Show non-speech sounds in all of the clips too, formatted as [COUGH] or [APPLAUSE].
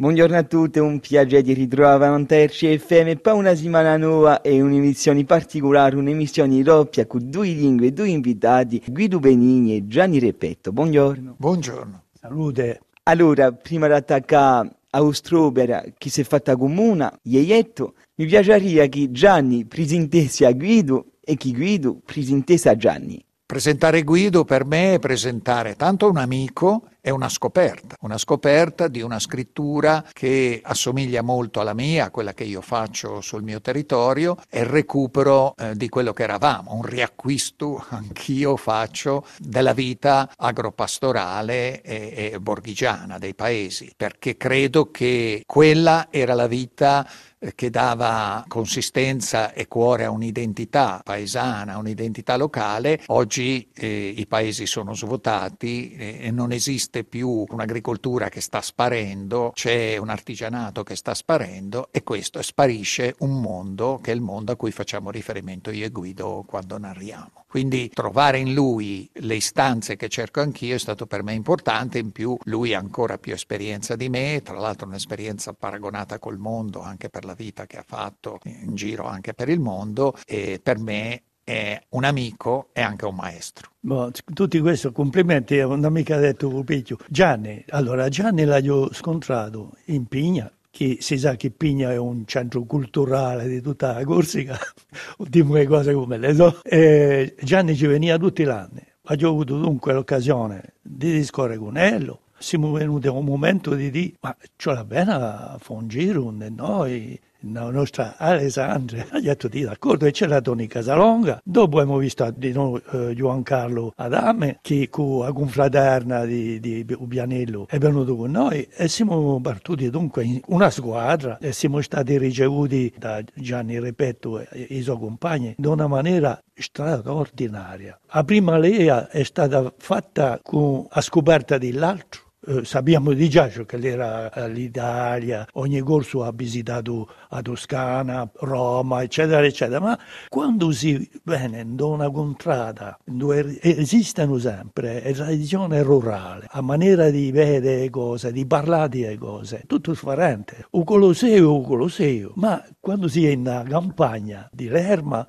Buongiorno a tutti, un piacere di ritrovare un terzo FM per una settimana nuova e un'emissione particolare, un'emissione doppia con due lingue e due invitati, Guido Benigni e Gianni Repetto. Buongiorno. Buongiorno. Salute. Allora, prima di attaccare a Ostrobera, chi si è fatta comuna, Ieietto, mi piacerebbe che Gianni presentasse a Guido e che Guido presentasse a Gianni. Presentare Guido per me è presentare tanto un amico e una scoperta, una scoperta di una scrittura che assomiglia molto alla mia, quella che io faccio sul mio territorio, e il recupero eh, di quello che eravamo, un riacquisto [LAUGHS] anch'io faccio della vita agropastorale e, e borghigiana dei paesi, perché credo che quella era la vita che dava consistenza e cuore a un'identità paesana, un'identità locale, oggi eh, i paesi sono svuotati eh, e non esiste più un'agricoltura che sta sparendo, c'è un artigianato che sta sparendo e questo sparisce un mondo che è il mondo a cui facciamo riferimento io e Guido quando narriamo. Quindi trovare in lui le istanze che cerco anch'io è stato per me importante, in più lui ha ancora più esperienza di me, tra l'altro un'esperienza paragonata col mondo anche per la vita che ha fatto in giro anche per il mondo e per me è un amico e anche un maestro. Boh, tutti questi complimenti, non ha mica detto Pupicchio. Gianni, allora Gianni l'ho scontrato in Pigna, che si sa che Pigna è un centro culturale di tutta la Corsica, [LAUGHS] ultime le cose come le so. E Gianni ci veniva tutti gli anni. Ho avuto dunque l'occasione di discorrere con lui. Siamo venuti a un momento di dire, ma c'è la pena a fare un giro, noi la nostra Alessandra [LAUGHS] ha detto di d'accordo e c'era Tony Casalonga. Dopo abbiamo visto di noi eh, Carlo Adame che con la confraterna di, di Ubianello è venuto con noi e siamo partiti dunque in una squadra e siamo stati ricevuti da Gianni Repetto e i suoi compagni in una maniera straordinaria. La prima lea è stata fatta con la scoperta dell'altro eh, sappiamo di già che era l'Italia, ogni corso ha visitato la Toscana, Roma, eccetera, eccetera, ma quando si viene in una contrada dove esistono sempre la tradizione rurale, la maniera di vedere le cose, di parlare di cose, tutto differente. O Colosseo o Colosseo, ma quando si è in campagna di Lerma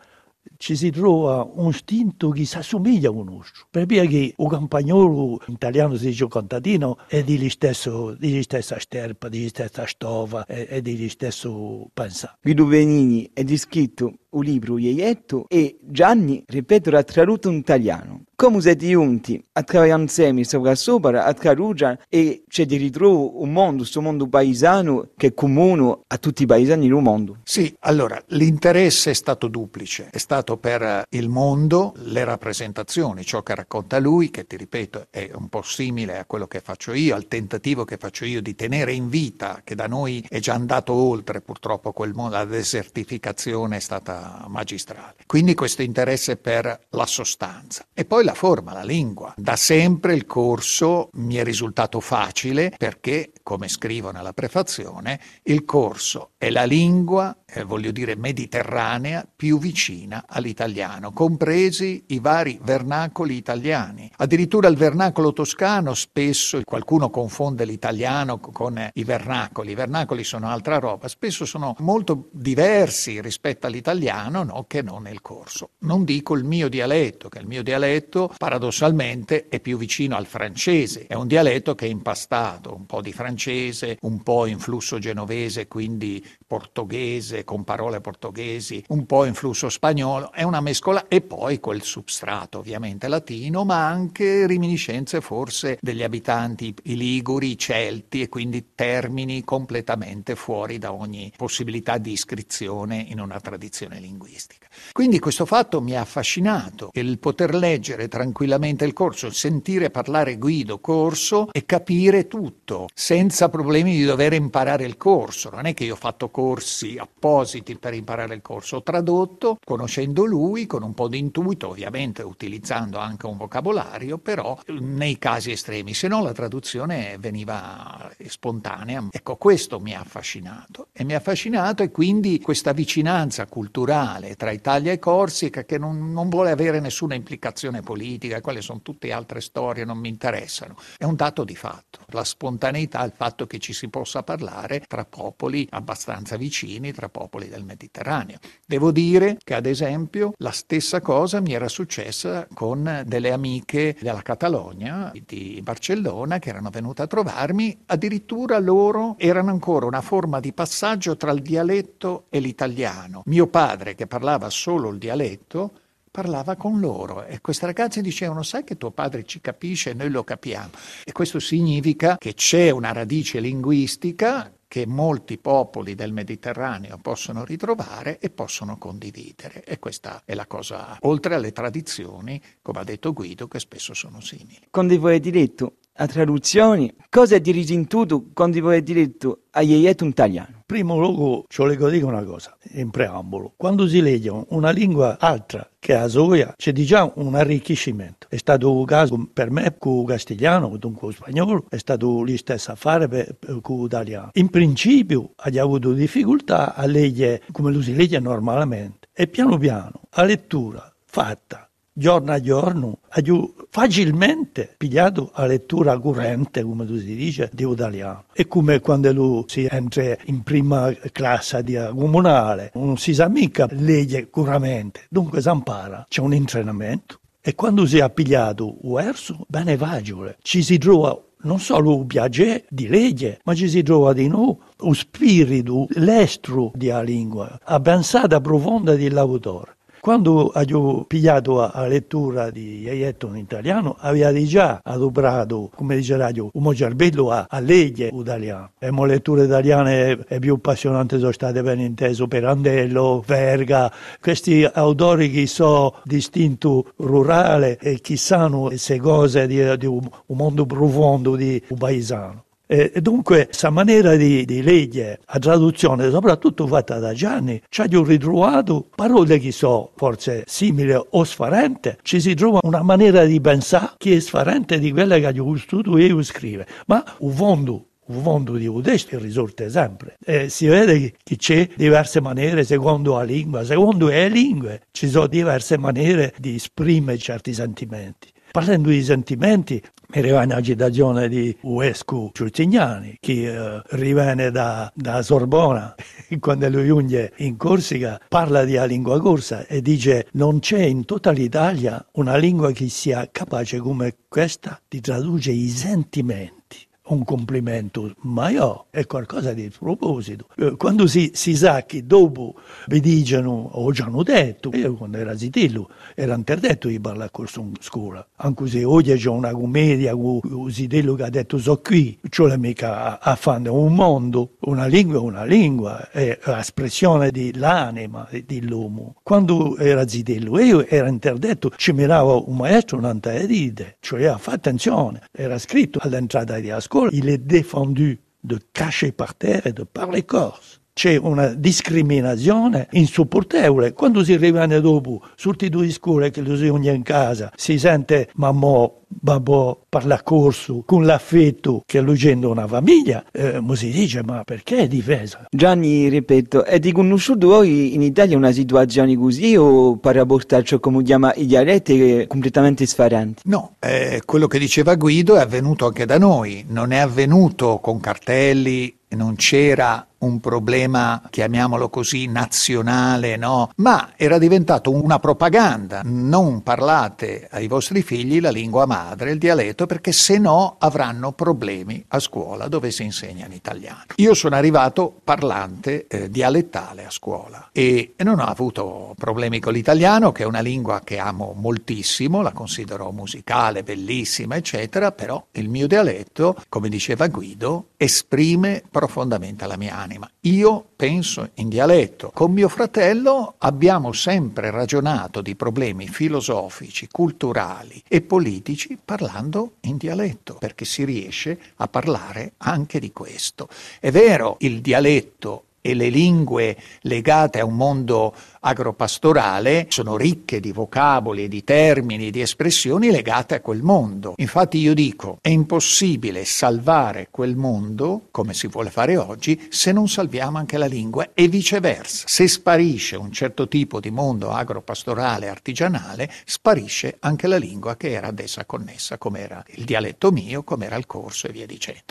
ci si trova un istinto che si assomiglia a un nostro. Perché il campagnolo italiano si dice contadino è di stesso, di stessa sterpa, di stessa stova, è, è di stesso pensato. Guido Benini è descritto un libro Ieietto e Gianni, ripeto, l'ha tradotto in italiano. Come siete giunti a lavorare insieme sopra sopra a Carugia e c'è di ritrovo un mondo, questo mondo paesano che è comune a tutti i paesani del mondo? Sì, allora l'interesse è stato duplice, è stato per il mondo, le rappresentazioni, ciò che racconta lui, che ti ripeto è un po' simile a quello che faccio io, al tentativo che faccio io di tenere in vita, che da noi è già andato oltre purtroppo quel mondo, la desertificazione è stata magistrale. Quindi questo interesse per la sostanza. E poi la forma, la lingua. Da sempre il corso mi è risultato facile perché, come scrivo nella prefazione, il corso è la lingua eh, voglio dire mediterranea, più vicina all'italiano, compresi i vari vernacoli italiani. Addirittura il vernacolo toscano spesso qualcuno confonde l'italiano con i vernacoli, i vernacoli sono altra roba, spesso sono molto diversi rispetto all'italiano no, che non nel corso. Non dico il mio dialetto, che il mio dialetto paradossalmente è più vicino al francese, è un dialetto che è impastato, un po' di francese, un po' influsso genovese, quindi portoghese, con parole portoghesi, un po' influsso spagnolo, è una mescola e poi quel substrato ovviamente latino, ma anche reminiscenze forse degli abitanti i liguri, i celti e quindi termini completamente fuori da ogni possibilità di iscrizione in una tradizione linguistica. Quindi questo fatto mi ha affascinato, il poter leggere tranquillamente il corso, sentire parlare Guido Corso e capire tutto senza problemi di dover imparare il corso. Non è che io ho fatto corsi appositi per imparare il corso. Ho tradotto conoscendo lui con un po' di intuito, ovviamente utilizzando anche un vocabolario, però nei casi estremi, se no la traduzione veniva spontanea. Ecco, questo mi ha affascinato. e mi ha affascinato e quindi questa vicinanza culturale tra Italia e Corsica che non, non vuole avere nessuna implicazione politica, quelle sono tutte altre storie, non mi interessano, è un dato di fatto, la spontaneità, il fatto che ci si possa parlare tra popoli abbastanza vicini, tra popoli del Mediterraneo. Devo dire che ad esempio la stessa cosa mi era successa con delle amiche della Catalogna, di Barcellona, che erano venute a trovarmi, addirittura loro erano ancora una forma di passaggio tra il dialetto e l'italiano. Mio padre, che parlava solo il dialetto, parlava con loro e queste ragazze dicevano sai che tuo padre ci capisce e noi lo capiamo e questo significa che c'è una radice linguistica che molti popoli del Mediterraneo possono ritrovare e possono condividere. E questa è la cosa, oltre alle tradizioni, come ha detto Guido, che spesso sono simili. Quando voi avete detto a traduzioni, cosa è dirigintuto quando voi avete detto a in italiano? Primo luogo, ci volevo dire una cosa, in preambolo. Quando si legge una lingua altra che la sua, c'è già un arricchimento. È stato un caso per me con il castigliano, dunque il spagnolo, è stato lo stesso affare per, per, con l'italiano. In principio ha avuto difficoltà a leggere come lo si legge normalmente e piano piano, a lettura fatta giorno a giorno, ho facilmente pigliato la lettura corrente, come si dice, di italiano. È come quando lui si entra in prima classe di comunale, non si sa mica legge corrente, dunque si impara, c'è un allenamento. E quando si è pigliato verso, bene vagile, ci si trova non solo un piacere di legge, ma ci si trova di nuovo un spirito, l'estro della lingua, la pensata profonda dell'autore. Quando ho pigliato la lettura di Iaietto in italiano, aveva già adoprato, come dice Radio, un cervello a, a legge italiano. Le mie letture italiane è più appassionanti sono state ben inteso Perandello, Verga, questi autori che sono distinto rurale e che sanno queste cose di, di un, un mondo profondo di un paesano. E dunque, questa maniera di, di leggere, la traduzione, soprattutto fatta da Gianni, ci ha ritrovato parole che sono forse simili o sfarente, ci si trova una maniera di pensare che è sfarente di quella che ho studiato io scrive, ma un fondo un fondo di un testo risorte sempre. E si vede che c'è diverse maniere secondo la lingua, secondo le lingue ci sono diverse maniere di esprimere certi sentimenti. Parlando di sentimenti, mi arriva una citazione di Uescu Ciurcignani, che eh, riviene da, da Sorbona, [LAUGHS] quando lui giunge in Corsica, parla di lingua corsa e dice non c'è in tutta l'Italia una lingua che sia capace come questa di tradurre i sentimenti un complimento, ma io è qualcosa di proposito. Eh, quando si, si sa che dopo vi dicono, o già hanno detto, io quando ero zitello, era interdetto di parlare con scuola, anche se oggi c'è una commedia con il zitello che ha detto so qui, cioè mica a fare un mondo, una lingua è una lingua, è l'espressione dell'anima dell'uomo. Quando era zitello, io ero interdetto, ci mirava un maestro un'anta dite, cioè fa attenzione, era scritto all'entrata di scuola, il est défendu de cacher par terre et de parler corse. C'è una discriminazione insopportabile. Quando si rimane dopo, tutti due scuole che lo si uniscono in casa, si sente mamma, babbo parla corso con l'affetto che lucendo una famiglia, eh, si dice ma perché è difesa? Gianni, ripeto, è di conosciuto voi in Italia una situazione così o per rapportarci come chiama i dialetti completamente sfaranti? No, eh, quello che diceva Guido è avvenuto anche da noi, non è avvenuto con cartelli, non c'era un problema, chiamiamolo così, nazionale, no? Ma era diventato una propaganda. Non parlate ai vostri figli la lingua madre, il dialetto, perché se no avranno problemi a scuola dove si insegna in italiano. Io sono arrivato parlante eh, dialettale a scuola e, non ho avuto problemi con l'italiano, che è una lingua che amo moltissimo, la considero musicale, bellissima, eccetera, però il mio dialetto, come diceva Guido, esprime profondamente la mia anima. Io penso in dialetto. Con mio fratello abbiamo sempre ragionato di problemi filosofici, culturali e politici parlando in dialetto, perché si riesce a parlare anche di questo. È vero, il dialetto e le lingue legate a un mondo agropastorale sono ricche di vocaboli, di termini, di espressioni legate a quel mondo. Infatti io dico, è impossibile salvare quel mondo, come si vuole fare oggi, se non salviamo anche la lingua e viceversa. Se sparisce un certo tipo di mondo agropastorale artigianale, sparisce anche la lingua che era ad essa connessa, come era il dialetto mio, come era il corso e via dicendo.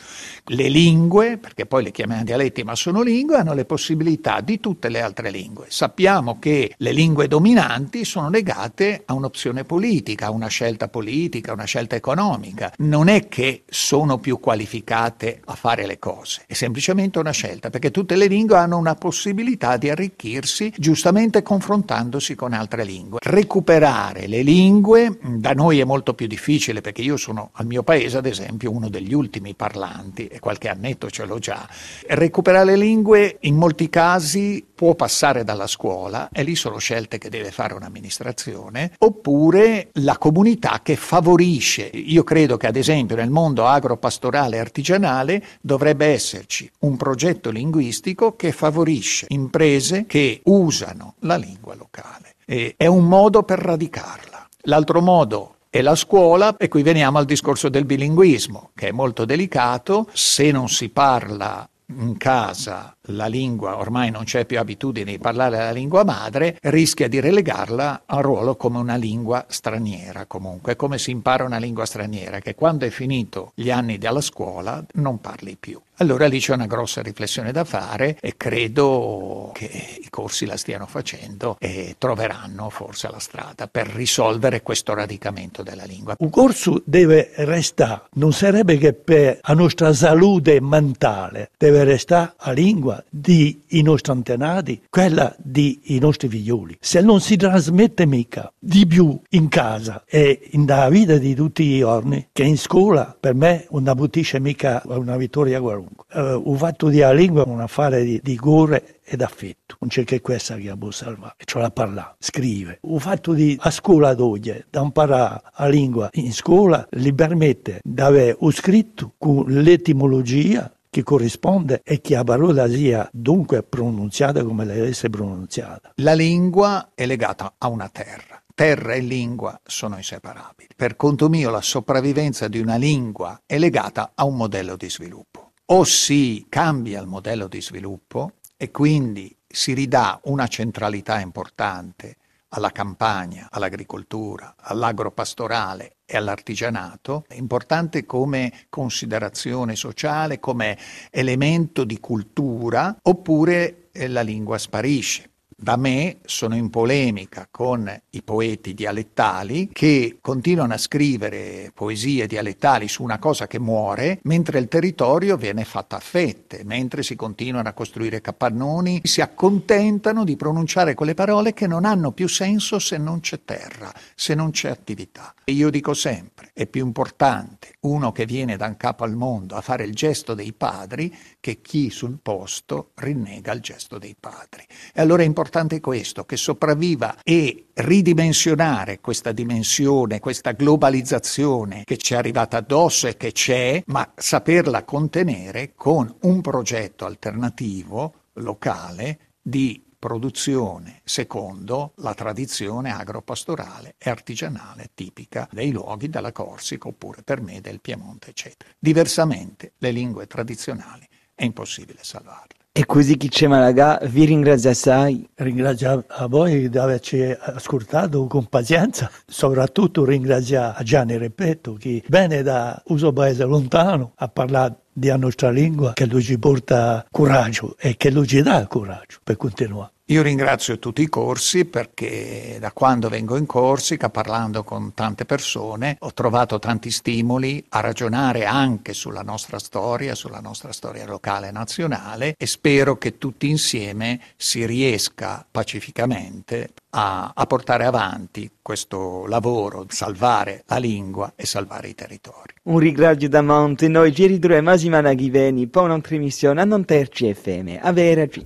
Le lingue, perché poi le chiamiamo dialetti ma sono lingue, hanno le possibilità di tutte le altre lingue. Sappiamo che le lingue dominanti sono legate a un'opzione politica, a una scelta politica, a una scelta economica. Non è che sono più qualificate a fare le cose, è semplicemente una scelta, perché tutte le lingue hanno una possibilità di arricchirsi giustamente confrontandosi con altre lingue. Recuperare le lingue da noi è molto più difficile perché io sono al mio paese ad esempio uno degli ultimi parlanti e qualche annetto ce l'ho già. Recuperare le lingue in molti casi può passare dalla scuola e lì sono scelte che deve fare un'amministrazione oppure la comunità che favorisce. Io credo che ad esempio nel mondo agropastorale e artigianale dovrebbe esserci un progetto linguistico che favorisce imprese che usano la lingua locale. E è un modo per radicarla. L'altro modo è la scuola e qui veniamo al discorso del bilinguismo, che è molto delicato, se non si parla in casa la lingua, ormai non c'è più abitudine di parlare la lingua madre, rischia di relegarla a ruolo come una lingua straniera comunque, come si impara una lingua straniera, che quando è finito gli anni della scuola non parli più. Allora lì c'è una grossa riflessione da fare e credo che i corsi la stiano facendo e troveranno forse la strada per risolvere questo radicamento della lingua. Un corso deve restare, non sarebbe che per la nostra salute mentale deve restare la lingua di i nostri antenati, quella di i nostri figlioli. Se non si trasmette mica di più in casa e nella vita di tutti i giorni che in scuola, per me non abutisce mica una vittoria qualunque. Uh, il fatto di la lingua è un affare di, di cuore ed affetto. Non c'è che questa che può salvare, cioè la parla, scrive. Il fatto di a scuola d'oggi, da imparare la lingua in scuola, gli permette di avere scritto con l'etimologia che corrisponde e che parola sia dunque pronunziata come deve essere pronunziata. La lingua è legata a una terra. Terra e lingua sono inseparabili. Per conto mio la sopravvivenza di una lingua è legata a un modello di sviluppo. O si cambia il modello di sviluppo e quindi si ridà una centralità importante alla campagna, all'agricoltura, all'agropastorale e all'artigianato, è importante come considerazione sociale, come elemento di cultura, oppure la lingua sparisce. Da me sono in polemica con i poeti dialettali che continuano a scrivere poesie dialettali su una cosa che muore, mentre il territorio viene fatto a fette, mentre si continuano a costruire capannoni, si accontentano di pronunciare quelle parole che non hanno più senso se non c'è terra, se non c'è attività. E io dico sempre, è più importante uno che viene da un capo al mondo a fare il gesto dei padri che chi sul posto rinnega il gesto dei padri. E allora è importante importante questo, che sopravviva e ridimensionare questa dimensione, questa globalizzazione che ci è arrivata addosso e che c'è, ma saperla contenere con un progetto alternativo locale di produzione secondo la tradizione agropastorale e artigianale tipica dei luoghi della Corsica oppure per me del Piemonte, eccetera. Diversamente le lingue tradizionali è impossibile salvarle. E così chi c'è Malagà vi ringrazia assai. Ringrazio a voi di averci ascoltato con pazienza, soprattutto ringrazio a Gianni Repetto che viene da uso paese lontano a parlare della nostra lingua che lui ci porta coraggio e che lui ci dà coraggio per continuare. Io ringrazio tutti i corsi perché da quando vengo in Corsica, parlando con tante persone, ho trovato tanti stimoli a ragionare anche sulla nostra storia, sulla nostra storia locale e nazionale e spero che tutti insieme si riesca pacificamente a, a portare avanti questo lavoro, salvare la lingua e salvare i territori. Un ringrazio da Monte, noi ci ritroviamo a settimana che per un'altra missione a non terci FM. A verci.